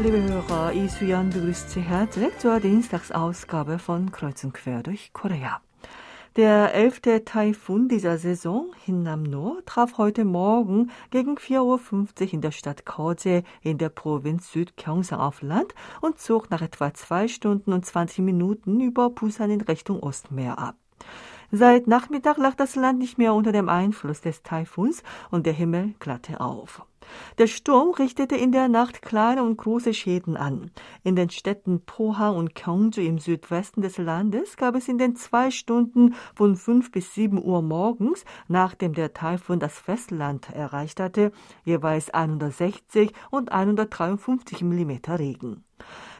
Liebe Hörer, Isuyan begrüßt Sie herzlich zur Dienstagsausgabe von Kreuz und Quer durch Korea. Der elfte Taifun dieser Saison, Hinnam-no, traf heute Morgen gegen 4.50 Uhr in der Stadt Korje in der Provinz Südgyeongsang auf Land und zog nach etwa zwei Stunden und 20 Minuten über Busan in Richtung Ostmeer ab. Seit Nachmittag lag das Land nicht mehr unter dem Einfluss des Taifuns und der Himmel glatte auf. Der Sturm richtete in der Nacht kleine und große Schäden an. In den Städten Pohang und Gyeongju im Südwesten des Landes gab es in den zwei Stunden von 5 bis 7 Uhr morgens, nachdem der Taifun das Festland erreicht hatte, jeweils 160 und 153 Millimeter Regen.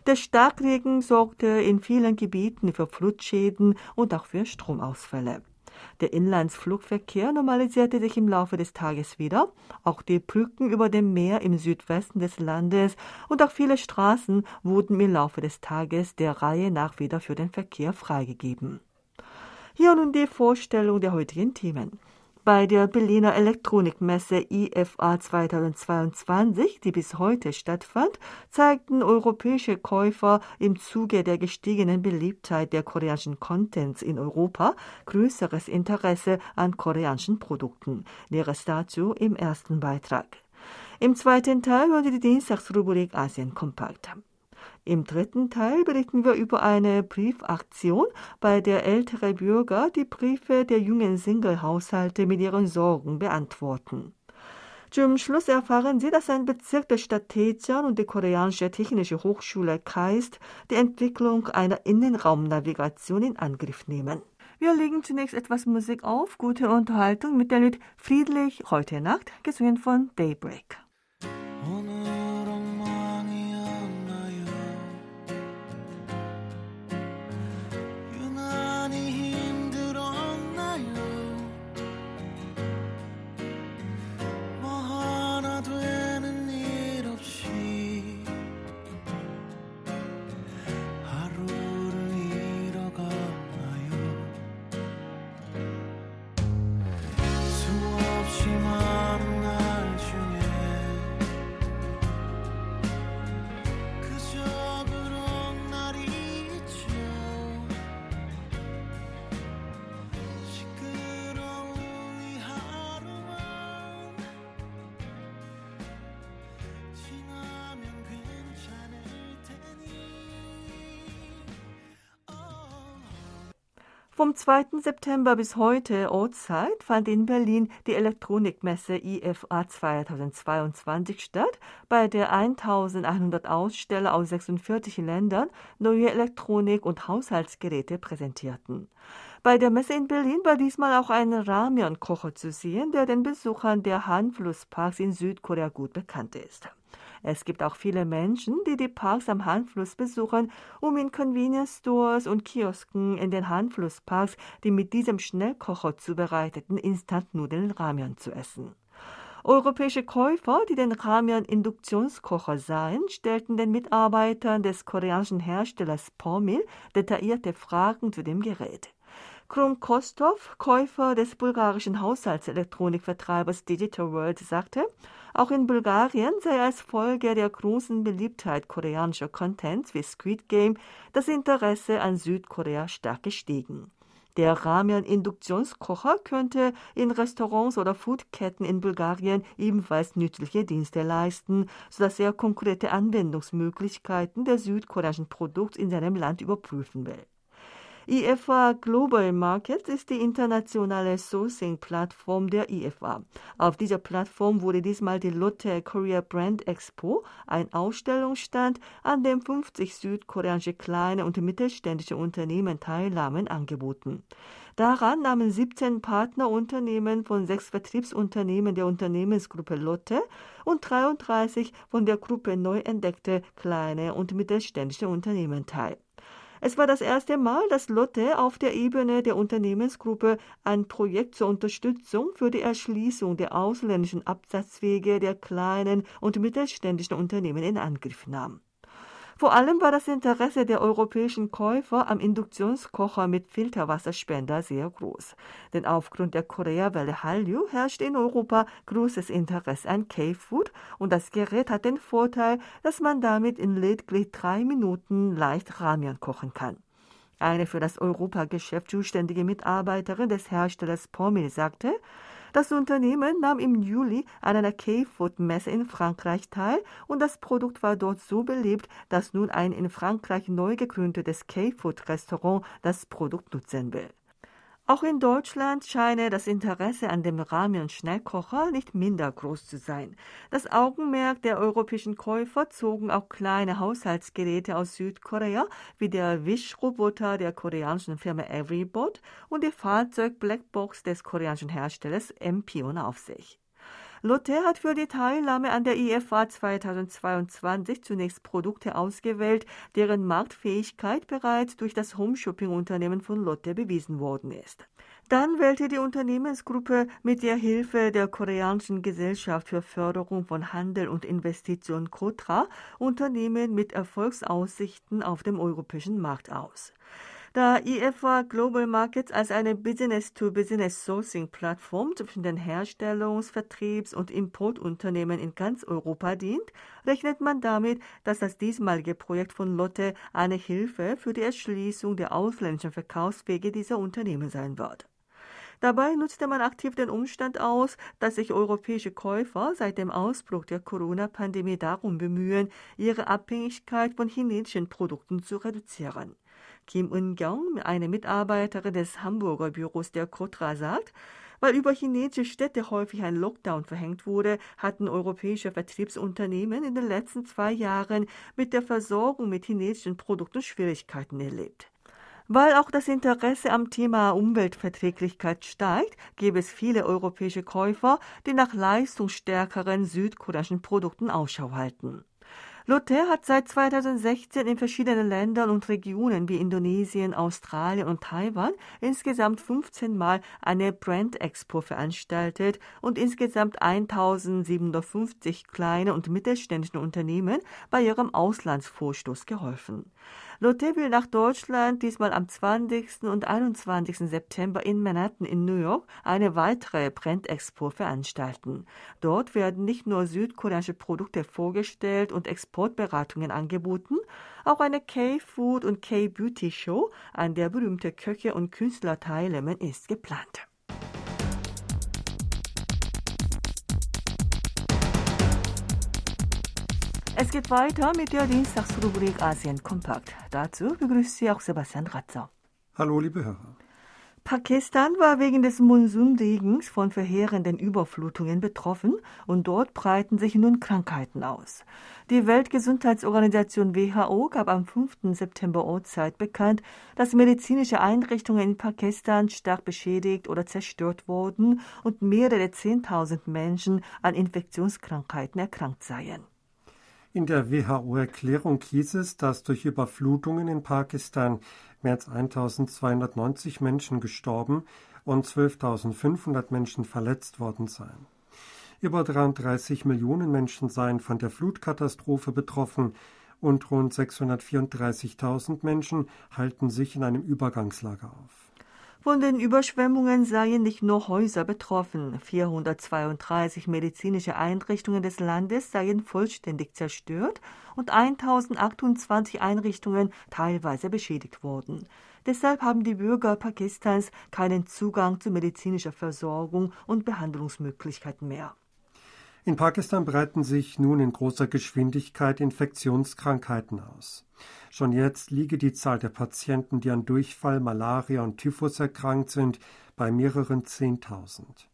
Der Starkregen sorgte in vielen Gebieten für Flutschäden und auch für Stromausfälle. Der Inlandsflugverkehr normalisierte sich im Laufe des Tages wieder. Auch die Brücken über dem Meer im Südwesten des Landes und auch viele Straßen wurden im Laufe des Tages der Reihe nach wieder für den Verkehr freigegeben. Hier nun die Vorstellung der heutigen Themen. Bei der Berliner Elektronikmesse IFA 2022, die bis heute stattfand, zeigten europäische Käufer im Zuge der gestiegenen Beliebtheit der koreanischen Contents in Europa größeres Interesse an koreanischen Produkten. Näheres dazu im ersten Beitrag. Im zweiten Teil Sie die Dienstagsrubrik Asien Kompakt. Im dritten Teil berichten wir über eine Briefaktion, bei der ältere Bürger die Briefe der jungen Single-Haushalte mit ihren Sorgen beantworten. Zum Schluss erfahren Sie, dass ein Bezirk der Stadt Daejeon und die Koreanische Technische Hochschule KAIST die Entwicklung einer Innenraumnavigation in Angriff nehmen. Wir legen zunächst etwas Musik auf, gute Unterhaltung mit der Lied Friedlich heute Nacht, gesungen von Daybreak. Vom 2. September bis heute Ortszeit fand in Berlin die Elektronikmesse IFA 2022 statt, bei der 1100 Aussteller aus 46 Ländern neue Elektronik- und Haushaltsgeräte präsentierten. Bei der Messe in Berlin war diesmal auch ein Ramen-Kocher zu sehen, der den Besuchern der Han-Flussparks in Südkorea gut bekannt ist. Es gibt auch viele Menschen, die die Parks am Hanfluss besuchen, um in Convenience Stores und Kiosken in den Hanflussparks die mit diesem Schnellkocher zubereiteten Instantnudeln Ramen zu essen. Europäische Käufer, die den Ramen-Induktionskocher sahen, stellten den Mitarbeitern des koreanischen Herstellers Pomil detaillierte Fragen zu dem Gerät. Krum Kostov, Käufer des bulgarischen Haushaltselektronikvertreibers Digital World, sagte, auch in Bulgarien sei als Folge der großen Beliebtheit koreanischer Contents wie Squid Game das Interesse an Südkorea stark gestiegen. Der Ramen-Induktionskocher könnte in Restaurants oder Foodketten in Bulgarien ebenfalls nützliche Dienste leisten, sodass er konkrete Anwendungsmöglichkeiten der südkoreanischen Produkts in seinem Land überprüfen will. IFA Global Markets ist die internationale Sourcing-Plattform der IFA. Auf dieser Plattform wurde diesmal die Lotte Korea Brand Expo, ein Ausstellungsstand, an dem 50 südkoreanische kleine und mittelständische Unternehmen teilnahmen, angeboten. Daran nahmen 17 Partnerunternehmen von sechs Vertriebsunternehmen der Unternehmensgruppe Lotte und 33 von der Gruppe neu entdeckte kleine und mittelständische Unternehmen teil. Es war das erste Mal, dass Lotte auf der Ebene der Unternehmensgruppe ein Projekt zur Unterstützung für die Erschließung der ausländischen Absatzwege der kleinen und mittelständischen Unternehmen in Angriff nahm. Vor allem war das Interesse der europäischen Käufer am Induktionskocher mit Filterwasserspender sehr groß. Denn aufgrund der Koreawelle Hallyu herrscht in Europa großes Interesse an K-Food und das Gerät hat den Vorteil, dass man damit in lediglich drei Minuten leicht Ramen kochen kann. Eine für das Europageschäft zuständige Mitarbeiterin des Herstellers Pommes sagte, das Unternehmen nahm im Juli an einer K-Food-Messe in Frankreich teil und das Produkt war dort so beliebt, dass nun ein in Frankreich neu gegründetes K-Food-Restaurant das Produkt nutzen will. Auch in Deutschland scheine das Interesse an dem Ramen-Schnellkocher nicht minder groß zu sein. Das Augenmerk der europäischen Käufer zogen auch kleine Haushaltsgeräte aus Südkorea, wie der Wischroboter der koreanischen Firma Everybot und die Fahrzeug-Blackbox des koreanischen Herstellers Empion auf sich. Lotte hat für die Teilnahme an der IFA 2022 zunächst Produkte ausgewählt, deren Marktfähigkeit bereits durch das Home-Shopping-Unternehmen von Lotte bewiesen worden ist. Dann wählte die Unternehmensgruppe mit der Hilfe der koreanischen Gesellschaft für Förderung von Handel und Investition Kotra Unternehmen mit Erfolgsaussichten auf dem europäischen Markt aus. Da IFA Global Markets als eine Business-to-Business-Sourcing-Plattform zwischen den Herstellungs-, Vertriebs- und Importunternehmen in ganz Europa dient, rechnet man damit, dass das diesmalige Projekt von Lotte eine Hilfe für die Erschließung der ausländischen Verkaufswege dieser Unternehmen sein wird. Dabei nutzte man aktiv den Umstand aus, dass sich europäische Käufer seit dem Ausbruch der Corona-Pandemie darum bemühen, ihre Abhängigkeit von chinesischen Produkten zu reduzieren. Kim Eun-kyung, eine Mitarbeiterin des Hamburger Büros der Kotra, sagt, weil über chinesische Städte häufig ein Lockdown verhängt wurde, hatten europäische Vertriebsunternehmen in den letzten zwei Jahren mit der Versorgung mit chinesischen Produkten Schwierigkeiten erlebt. Weil auch das Interesse am Thema Umweltverträglichkeit steigt, gäbe es viele europäische Käufer, die nach leistungsstärkeren südkoreanischen Produkten Ausschau halten. Lotte hat seit 2016 in verschiedenen Ländern und Regionen wie Indonesien, Australien und Taiwan insgesamt 15 Mal eine Brand Expo veranstaltet und insgesamt 1750 kleine und mittelständischen Unternehmen bei ihrem Auslandsvorstoß geholfen. Lotte will nach Deutschland diesmal am 20. und 21. September in Manhattan in New York eine weitere Brand-Expo veranstalten. Dort werden nicht nur südkoreanische Produkte vorgestellt und Exportberatungen angeboten, auch eine K-Food und K-Beauty-Show, an der berühmte Köche und Künstler teilnehmen, ist geplant. Es geht weiter mit der Dienstagsrubrik Asien Kompakt. Dazu begrüßt Sie auch Sebastian Ratzer. Hallo, liebe Hörer. Pakistan war wegen des Monsunregens von verheerenden Überflutungen betroffen und dort breiten sich nun Krankheiten aus. Die Weltgesundheitsorganisation WHO gab am 5. September Ortszeit bekannt, dass medizinische Einrichtungen in Pakistan stark beschädigt oder zerstört wurden und mehrere 10.000 Menschen an Infektionskrankheiten erkrankt seien. In der WHO-Erklärung hieß es, dass durch Überflutungen in Pakistan mehr als 1290 Menschen gestorben und 12.500 Menschen verletzt worden seien. Über 33 Millionen Menschen seien von der Flutkatastrophe betroffen und rund 634.000 Menschen halten sich in einem Übergangslager auf. Von den Überschwemmungen seien nicht nur Häuser betroffen. 432 medizinische Einrichtungen des Landes seien vollständig zerstört und 1028 Einrichtungen teilweise beschädigt worden. Deshalb haben die Bürger Pakistans keinen Zugang zu medizinischer Versorgung und Behandlungsmöglichkeiten mehr. In Pakistan breiten sich nun in großer Geschwindigkeit Infektionskrankheiten aus. Schon jetzt liege die Zahl der Patienten, die an Durchfall, Malaria und Typhus erkrankt sind, bei mehreren Zehntausend.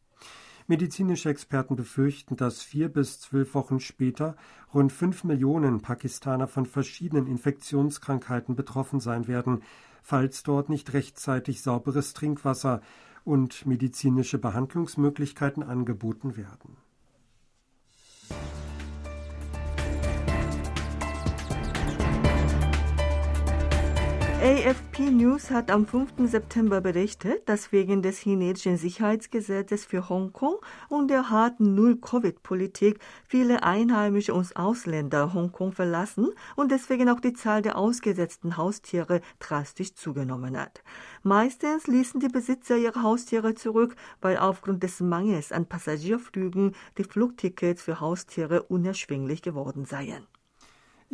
Medizinische Experten befürchten, dass vier bis zwölf Wochen später rund fünf Millionen Pakistaner von verschiedenen Infektionskrankheiten betroffen sein werden, falls dort nicht rechtzeitig sauberes Trinkwasser und medizinische Behandlungsmöglichkeiten angeboten werden. Thank you. AFP News hat am 5. September berichtet, dass wegen des chinesischen Sicherheitsgesetzes für Hongkong und der harten Null-Covid-Politik viele Einheimische und Ausländer Hongkong verlassen und deswegen auch die Zahl der ausgesetzten Haustiere drastisch zugenommen hat. Meistens ließen die Besitzer ihre Haustiere zurück, weil aufgrund des Mangels an Passagierflügen die Flugtickets für Haustiere unerschwinglich geworden seien.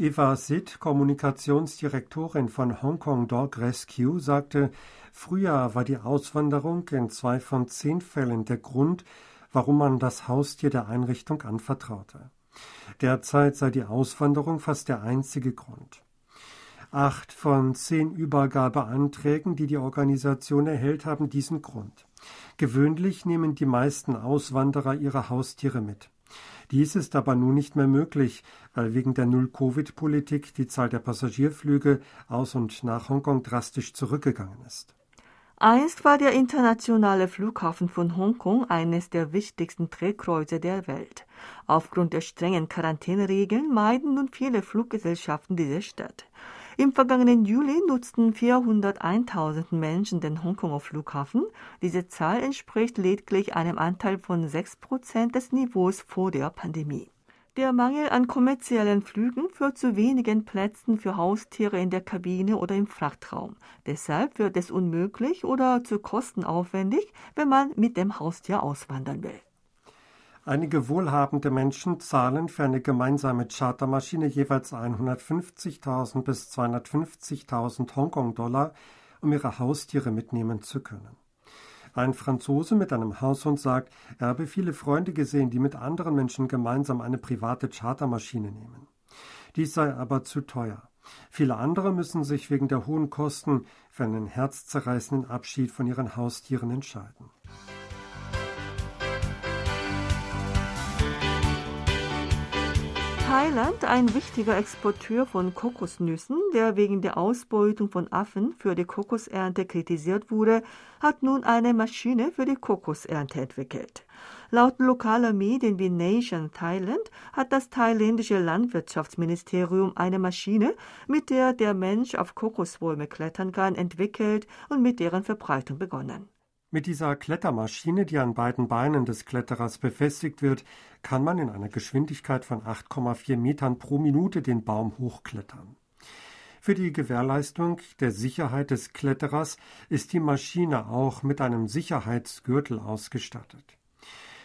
Eva Sid, Kommunikationsdirektorin von Hong Kong Dog Rescue, sagte, früher war die Auswanderung in zwei von zehn Fällen der Grund, warum man das Haustier der Einrichtung anvertraute. Derzeit sei die Auswanderung fast der einzige Grund. Acht von zehn Übergabeanträgen, die die Organisation erhält, haben diesen Grund. Gewöhnlich nehmen die meisten Auswanderer ihre Haustiere mit. Dies ist aber nun nicht mehr möglich, weil wegen der Null-Covid-Politik die Zahl der Passagierflüge aus und nach Hongkong drastisch zurückgegangen ist. Einst war der internationale Flughafen von Hongkong eines der wichtigsten Drehkreuze der Welt. Aufgrund der strengen Quarantäneregeln meiden nun viele Fluggesellschaften diese Stadt. Im vergangenen Juli nutzten 401.000 Menschen den Hongkonger Flughafen. Diese Zahl entspricht lediglich einem Anteil von 6 Prozent des Niveaus vor der Pandemie. Der Mangel an kommerziellen Flügen führt zu wenigen Plätzen für Haustiere in der Kabine oder im Frachtraum. Deshalb wird es unmöglich oder zu kostenaufwendig, wenn man mit dem Haustier auswandern will. Einige wohlhabende Menschen zahlen für eine gemeinsame Chartermaschine jeweils 150.000 bis 250.000 Hongkong-Dollar, um ihre Haustiere mitnehmen zu können. Ein Franzose mit einem Haushund sagt, er habe viele Freunde gesehen, die mit anderen Menschen gemeinsam eine private Chartermaschine nehmen. Dies sei aber zu teuer. Viele andere müssen sich wegen der hohen Kosten für einen herzzerreißenden Abschied von ihren Haustieren entscheiden. Thailand, ein wichtiger Exporteur von Kokosnüssen, der wegen der Ausbeutung von Affen für die Kokosernte kritisiert wurde, hat nun eine Maschine für die Kokosernte entwickelt. Laut lokaler Medien wie Nation Thailand hat das thailändische Landwirtschaftsministerium eine Maschine, mit der der Mensch auf Kokosbäume klettern kann, entwickelt und mit deren Verbreitung begonnen. Mit dieser Klettermaschine, die an beiden Beinen des Kletterers befestigt wird, kann man in einer Geschwindigkeit von 8,4 Metern pro Minute den Baum hochklettern. Für die Gewährleistung der Sicherheit des Kletterers ist die Maschine auch mit einem Sicherheitsgürtel ausgestattet.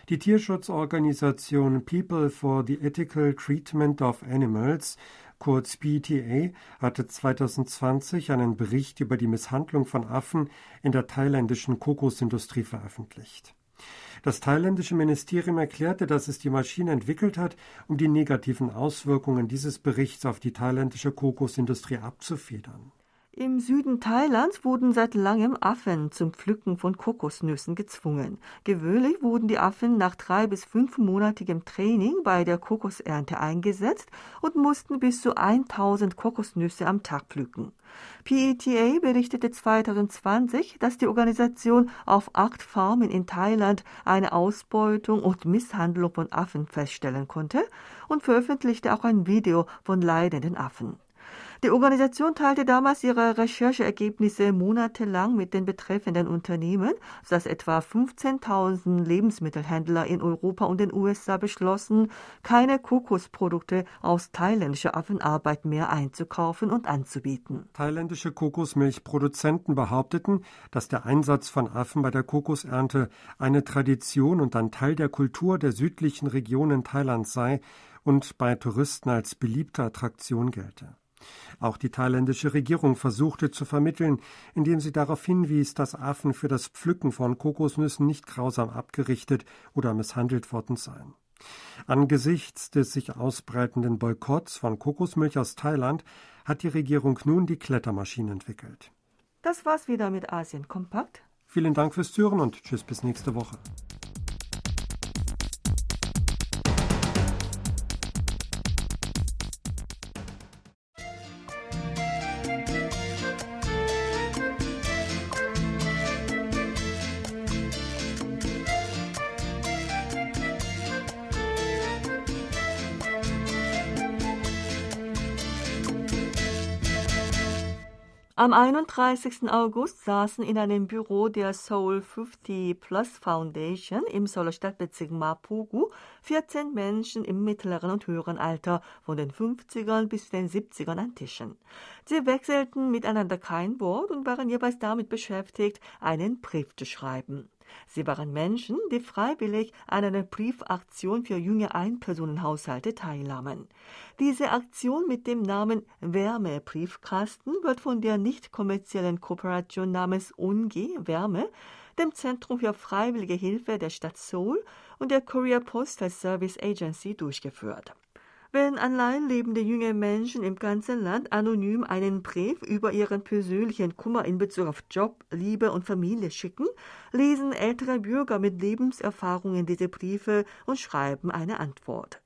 Die Tierschutzorganisation People for the Ethical Treatment of Animals kurz PETA, hatte 2020 einen Bericht über die Misshandlung von Affen in der thailändischen Kokosindustrie veröffentlicht. Das thailändische Ministerium erklärte, dass es die Maschine entwickelt hat, um die negativen Auswirkungen dieses Berichts auf die thailändische Kokosindustrie abzufedern. Im Süden Thailands wurden seit langem Affen zum Pflücken von Kokosnüssen gezwungen. Gewöhnlich wurden die Affen nach drei bis fünfmonatigem Training bei der Kokosernte eingesetzt und mussten bis zu 1000 Kokosnüsse am Tag pflücken. PETA berichtete 2020, dass die Organisation auf acht Farmen in Thailand eine Ausbeutung und Misshandlung von Affen feststellen konnte und veröffentlichte auch ein Video von leidenden Affen. Die Organisation teilte damals ihre Rechercheergebnisse monatelang mit den betreffenden Unternehmen, sodass etwa 15.000 Lebensmittelhändler in Europa und den USA beschlossen, keine Kokosprodukte aus thailändischer Affenarbeit mehr einzukaufen und anzubieten. Thailändische Kokosmilchproduzenten behaupteten, dass der Einsatz von Affen bei der Kokosernte eine Tradition und ein Teil der Kultur der südlichen Regionen Thailands sei und bei Touristen als beliebte Attraktion gelte. Auch die thailändische Regierung versuchte zu vermitteln, indem sie darauf hinwies, dass Affen für das Pflücken von Kokosnüssen nicht grausam abgerichtet oder misshandelt worden seien. Angesichts des sich ausbreitenden Boykotts von Kokosmilch aus Thailand hat die Regierung nun die Klettermaschine entwickelt. Das war's wieder mit Asien Kompakt. Vielen Dank fürs Zuhören und tschüss bis nächste Woche. Am 31. August saßen in einem Büro der Seoul 50 Plus Foundation im Seouler Stadtbezirk Mapogu 14 Menschen im mittleren und höheren Alter von den 50ern bis den 70ern an Tischen. Sie wechselten miteinander kein Wort und waren jeweils damit beschäftigt, einen Brief zu schreiben. Sie waren Menschen, die freiwillig an einer Briefaktion für junge Einpersonenhaushalte teilnahmen. Diese Aktion mit dem Namen Wärmebriefkasten wird von der nicht kommerziellen Kooperation namens UNGI Wärme, dem Zentrum für freiwillige Hilfe der Stadt Seoul und der Korea Postal Service Agency durchgeführt. Wenn allein lebende junge Menschen im ganzen Land anonym einen Brief über ihren persönlichen Kummer in Bezug auf Job, Liebe und Familie schicken, lesen ältere Bürger mit Lebenserfahrungen diese Briefe und schreiben eine Antwort.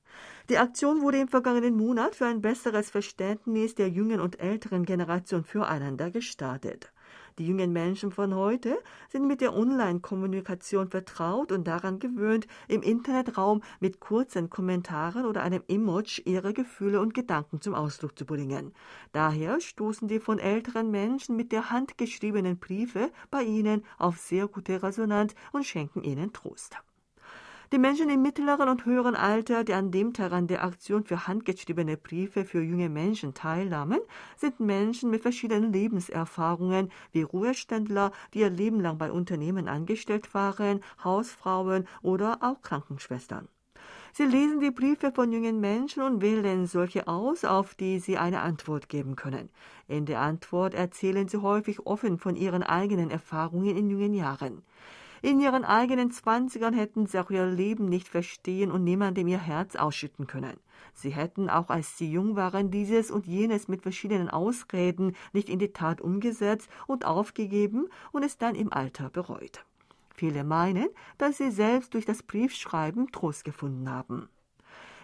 Die Aktion wurde im vergangenen Monat für ein besseres Verständnis der jungen und älteren Generation füreinander gestartet. Die jungen Menschen von heute sind mit der Online-Kommunikation vertraut und daran gewöhnt, im Internetraum mit kurzen Kommentaren oder einem Emoji ihre Gefühle und Gedanken zum Ausdruck zu bringen. Daher stoßen die von älteren Menschen mit der Hand geschriebenen Briefe bei ihnen auf sehr gute Resonanz und schenken ihnen Trost. Die Menschen im mittleren und höheren Alter, die an dem Tag an der Aktion für handgeschriebene Briefe für junge Menschen teilnahmen, sind Menschen mit verschiedenen Lebenserfahrungen wie Ruheständler, die ihr Leben lang bei Unternehmen angestellt waren, Hausfrauen oder auch Krankenschwestern. Sie lesen die Briefe von jungen Menschen und wählen solche aus, auf die sie eine Antwort geben können. In der Antwort erzählen sie häufig offen von ihren eigenen Erfahrungen in jungen Jahren. In ihren eigenen Zwanzigern hätten sie auch ihr Leben nicht verstehen und niemandem ihr Herz ausschütten können. Sie hätten auch als sie jung waren dieses und jenes mit verschiedenen Ausreden nicht in die Tat umgesetzt und aufgegeben und es dann im Alter bereut. Viele meinen, dass sie selbst durch das Briefschreiben Trost gefunden haben.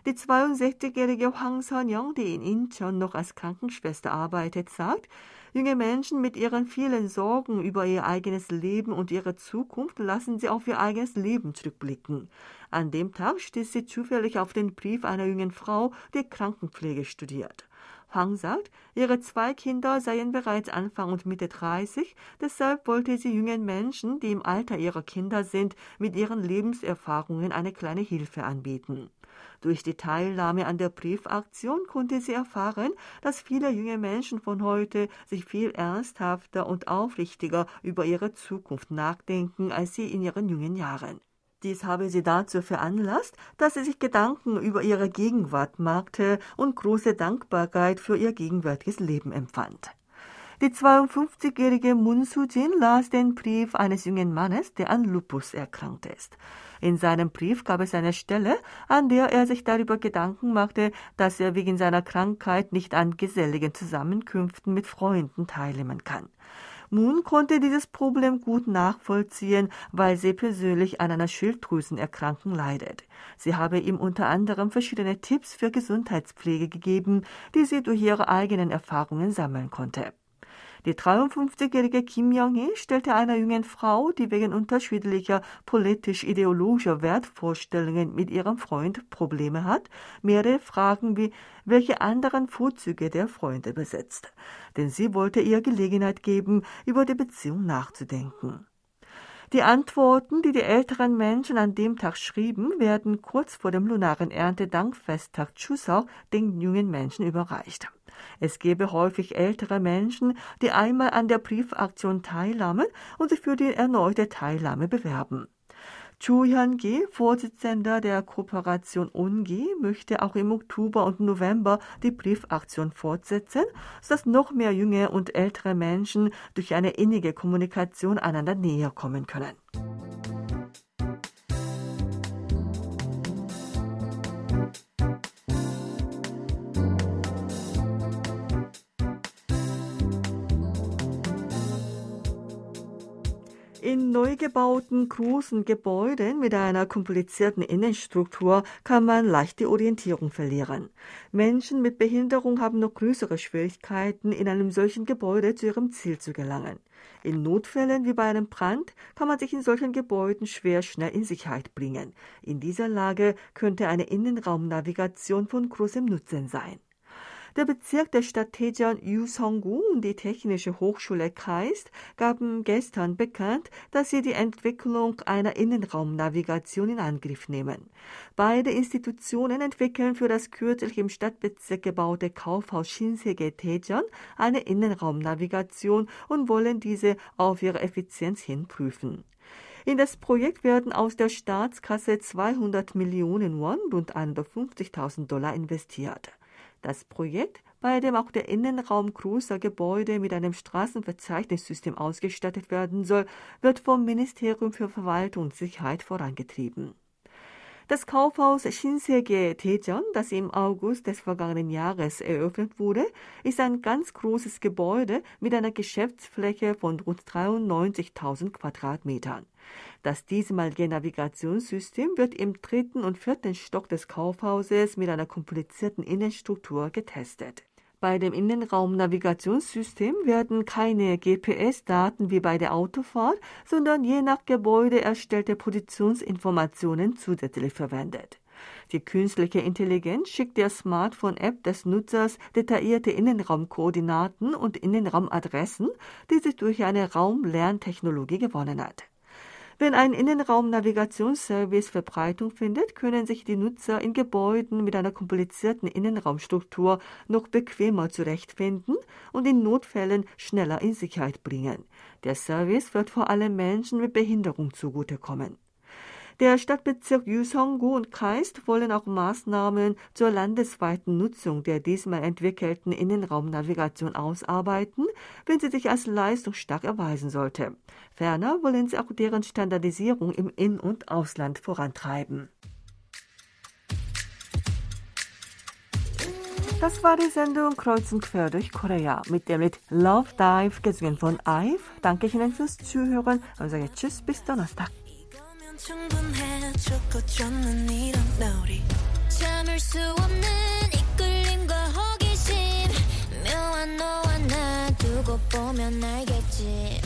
Die 62-jährige Hwang Son-young, die in Incheon noch als Krankenschwester arbeitet, sagt, junge Menschen mit ihren vielen Sorgen über ihr eigenes Leben und ihre Zukunft lassen sie auf ihr eigenes Leben zurückblicken. An dem Tag stieß sie zufällig auf den Brief einer jungen Frau, die Krankenpflege studiert. Hang sagt, ihre zwei Kinder seien bereits Anfang und Mitte 30, deshalb wollte sie jungen Menschen, die im Alter ihrer Kinder sind, mit ihren Lebenserfahrungen eine kleine Hilfe anbieten. Durch die Teilnahme an der Briefaktion konnte sie erfahren, dass viele junge Menschen von heute sich viel ernsthafter und aufrichtiger über ihre Zukunft nachdenken als sie in ihren jungen Jahren. Dies habe sie dazu veranlasst, dass sie sich Gedanken über ihre Gegenwart machte und große Dankbarkeit für ihr gegenwärtiges Leben empfand. Die 52-jährige Mun Sujin las den Brief eines jungen Mannes, der an Lupus erkrankt ist. In seinem Brief gab es eine Stelle, an der er sich darüber Gedanken machte, dass er wegen seiner Krankheit nicht an geselligen Zusammenkünften mit Freunden teilnehmen kann. Moon konnte dieses Problem gut nachvollziehen, weil sie persönlich an einer Schilddrüsenerkrankung leidet. Sie habe ihm unter anderem verschiedene Tipps für Gesundheitspflege gegeben, die sie durch ihre eigenen Erfahrungen sammeln konnte. Die 53-jährige Kim Jong-hee stellte einer jungen Frau, die wegen unterschiedlicher politisch-ideologischer Wertvorstellungen mit ihrem Freund Probleme hat, mehrere Fragen wie welche anderen Vorzüge der Freunde besitzt. Denn sie wollte ihr Gelegenheit geben, über die Beziehung nachzudenken. Die Antworten, die die älteren Menschen an dem Tag schrieben, werden kurz vor dem lunaren Erntedankfesttag Chuseok den jungen Menschen überreicht. Es gebe häufig ältere Menschen, die einmal an der Briefaktion teilnahmen und sich für die erneute Teilnahme bewerben. Chu Hyun-gi, Vorsitzender der Kooperation UNGI, möchte auch im Oktober und November die Briefaktion fortsetzen, sodass noch mehr junge und ältere Menschen durch eine innige Kommunikation einander näher kommen können. In neu gebauten großen Gebäuden mit einer komplizierten Innenstruktur kann man leicht die Orientierung verlieren. Menschen mit Behinderung haben noch größere Schwierigkeiten, in einem solchen Gebäude zu ihrem Ziel zu gelangen. In Notfällen wie bei einem Brand kann man sich in solchen Gebäuden schwer schnell in Sicherheit bringen. In dieser Lage könnte eine Innenraumnavigation von großem Nutzen sein. Der Bezirk der Stadt Daejeon Yusonggu und die Technische Hochschule KAIST gaben gestern bekannt, dass sie die Entwicklung einer Innenraumnavigation in Angriff nehmen. Beide Institutionen entwickeln für das kürzlich im Stadtbezirk gebaute Kaufhaus Shinsege Daejeon eine Innenraumnavigation und wollen diese auf ihre Effizienz hin prüfen. In das Projekt werden aus der Staatskasse 200 Millionen Won, rund 150.000 Dollar investiert. Das Projekt, bei dem auch der Innenraum großer Gebäude mit einem Straßenverzeichnissystem ausgestattet werden soll, wird vom Ministerium für Verwaltung und Sicherheit vorangetrieben. Das Kaufhaus Shinsege Daejeon, das im August des vergangenen Jahres eröffnet wurde, ist ein ganz großes Gebäude mit einer Geschäftsfläche von rund 93.000 Quadratmetern. Das diesmalige Navigationssystem wird im dritten und vierten Stock des Kaufhauses mit einer komplizierten Innenstruktur getestet. Bei dem Innenraumnavigationssystem werden keine GPS-Daten wie bei der Autofahrt, sondern je nach Gebäude erstellte Positionsinformationen zusätzlich verwendet. Die künstliche Intelligenz schickt der Smartphone-App des Nutzers detaillierte Innenraumkoordinaten und Innenraumadressen, die sich durch eine Raumlerntechnologie gewonnen hat. Wenn ein Innenraumnavigationsservice Verbreitung findet, können sich die Nutzer in Gebäuden mit einer komplizierten Innenraumstruktur noch bequemer zurechtfinden und in Notfällen schneller in Sicherheit bringen. Der Service wird vor allem Menschen mit Behinderung zugutekommen. Der Stadtbezirk Yusonggu und Kaist wollen auch Maßnahmen zur landesweiten Nutzung der diesmal entwickelten Innenraumnavigation ausarbeiten, wenn sie sich als leistungsstark erweisen sollte. Ferner wollen sie auch deren Standardisierung im In- und Ausland vorantreiben. Das war die Sendung Kreuzen quer durch Korea mit dem Lied Love Dive gesungen von IVE. Danke Ihnen fürs Zuhören und sage Tschüss bis Donnerstag. 충분해 좋고 좋는 이런 우리. 참을 수 없는 이끌림과 호기심. 묘한 너와 나 두고 보면 알겠지